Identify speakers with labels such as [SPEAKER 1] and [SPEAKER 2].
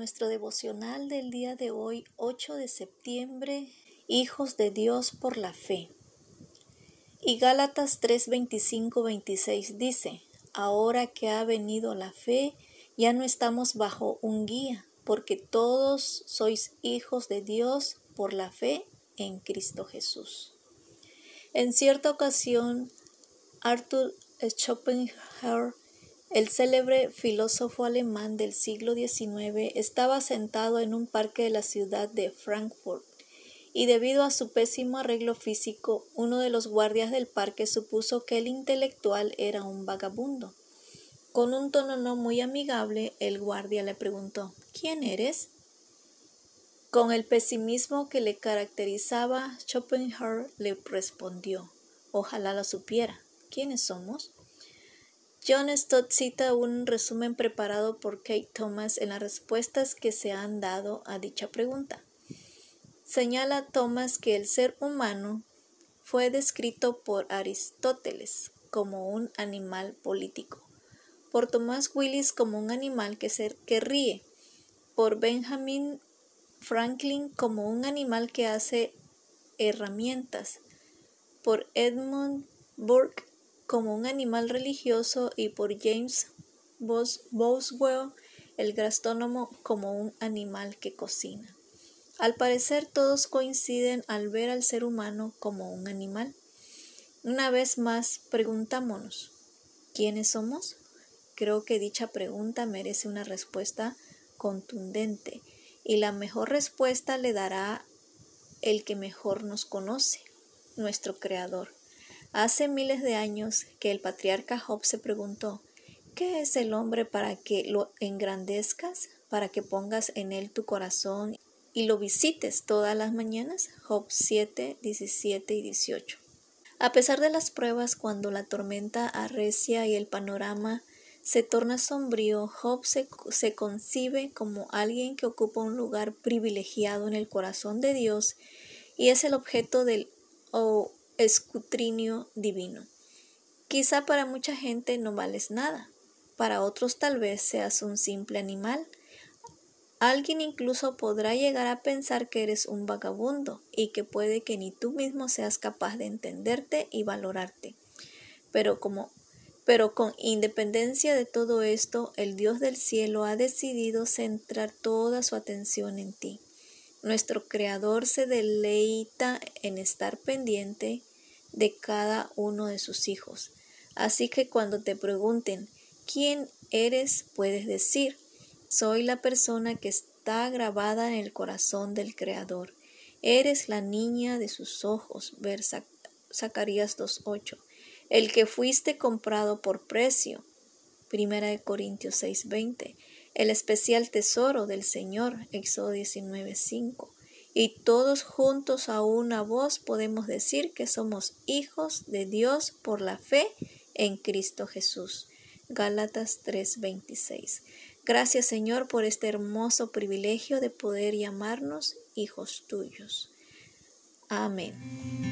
[SPEAKER 1] nuestro devocional del día de hoy, 8 de septiembre, Hijos de Dios por la fe. Y Gálatas 3, 25, 26 dice, Ahora que ha venido la fe, ya no estamos bajo un guía, porque todos sois hijos de Dios por la fe en Cristo Jesús. En cierta ocasión, Arthur Schopenhauer el célebre filósofo alemán del siglo XIX estaba sentado en un parque de la ciudad de Frankfurt y debido a su pésimo arreglo físico, uno de los guardias del parque supuso que el intelectual era un vagabundo. Con un tono no muy amigable, el guardia le preguntó ¿Quién eres? Con el pesimismo que le caracterizaba, Schopenhauer le respondió Ojalá lo supiera. ¿Quiénes somos? John Stott cita un resumen preparado por Kate Thomas en las respuestas que se han dado a dicha pregunta. Señala Thomas que el ser humano fue descrito por Aristóteles como un animal político, por Thomas Willis como un animal que, que ríe, por Benjamin Franklin como un animal que hace herramientas, por Edmund Burke como un animal religioso y por James Boswell, el gastrónomo, como un animal que cocina. Al parecer todos coinciden al ver al ser humano como un animal. Una vez más, preguntámonos, ¿quiénes somos? Creo que dicha pregunta merece una respuesta contundente y la mejor respuesta le dará el que mejor nos conoce, nuestro Creador. Hace miles de años que el patriarca Job se preguntó, ¿qué es el hombre para que lo engrandezcas, para que pongas en él tu corazón y lo visites todas las mañanas? Job 7, 17 y 18. A pesar de las pruebas, cuando la tormenta arrecia y el panorama se torna sombrío, Job se, se, concibe como alguien que ocupa un lugar privilegiado en el corazón de Dios y es el objeto del escutrinio divino. Quizá para mucha gente no vales nada, para otros tal vez seas un simple animal. Alguien incluso podrá llegar a pensar que eres un vagabundo y que puede que ni tú mismo seas capaz de entenderte y valorarte. Pero como pero con independencia de todo esto, el Dios del cielo ha decidido centrar toda su atención en ti. Nuestro Creador se deleita en estar pendiente de cada uno de sus hijos. Así que cuando te pregunten quién eres, puedes decir, soy la persona que está grabada en el corazón del Creador. Eres la niña de sus ojos. Ver Zacarías 2.8. El que fuiste comprado por precio. Primera de Corintios 6.20. El especial tesoro del Señor. Éxodo 19.5 y todos juntos a una voz podemos decir que somos hijos de Dios por la fe en Cristo Jesús. Gálatas 3:26. Gracias Señor por este hermoso privilegio de poder llamarnos hijos tuyos. Amén.